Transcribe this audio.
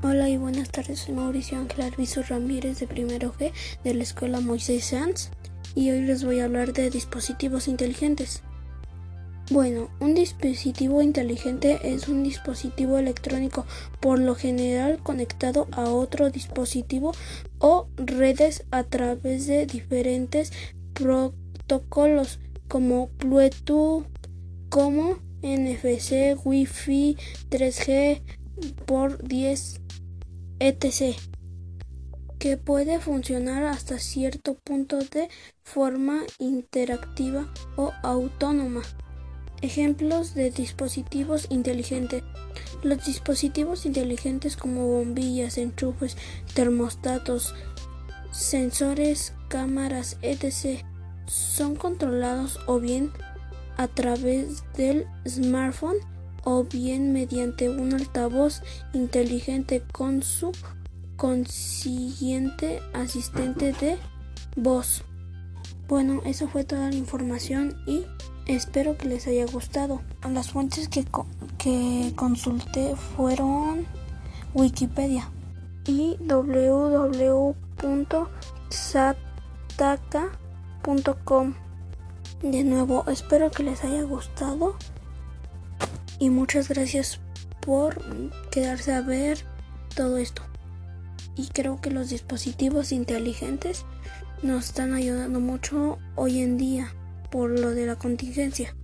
Hola y buenas tardes, soy Mauricio Ángel Arbizu Ramírez de primero G de la Escuela Moisés Sanz y hoy les voy a hablar de dispositivos inteligentes. Bueno, un dispositivo inteligente es un dispositivo electrónico por lo general conectado a otro dispositivo o redes a través de diferentes protocolos como Bluetooth, como NFC, Wi-Fi, 3G, por 10 etc., que puede funcionar hasta cierto punto de forma interactiva o autónoma. Ejemplos de dispositivos inteligentes. Los dispositivos inteligentes como bombillas, enchufes, termostatos, sensores, cámaras, etc. son controlados o bien a través del smartphone o bien mediante un altavoz inteligente con su consiguiente asistente de voz. Bueno, eso fue toda la información y espero que les haya gustado. Las fuentes que, que consulté fueron Wikipedia y www.sataka.com. De nuevo, espero que les haya gustado y muchas gracias por quedarse a ver todo esto. Y creo que los dispositivos inteligentes nos están ayudando mucho hoy en día por lo de la contingencia.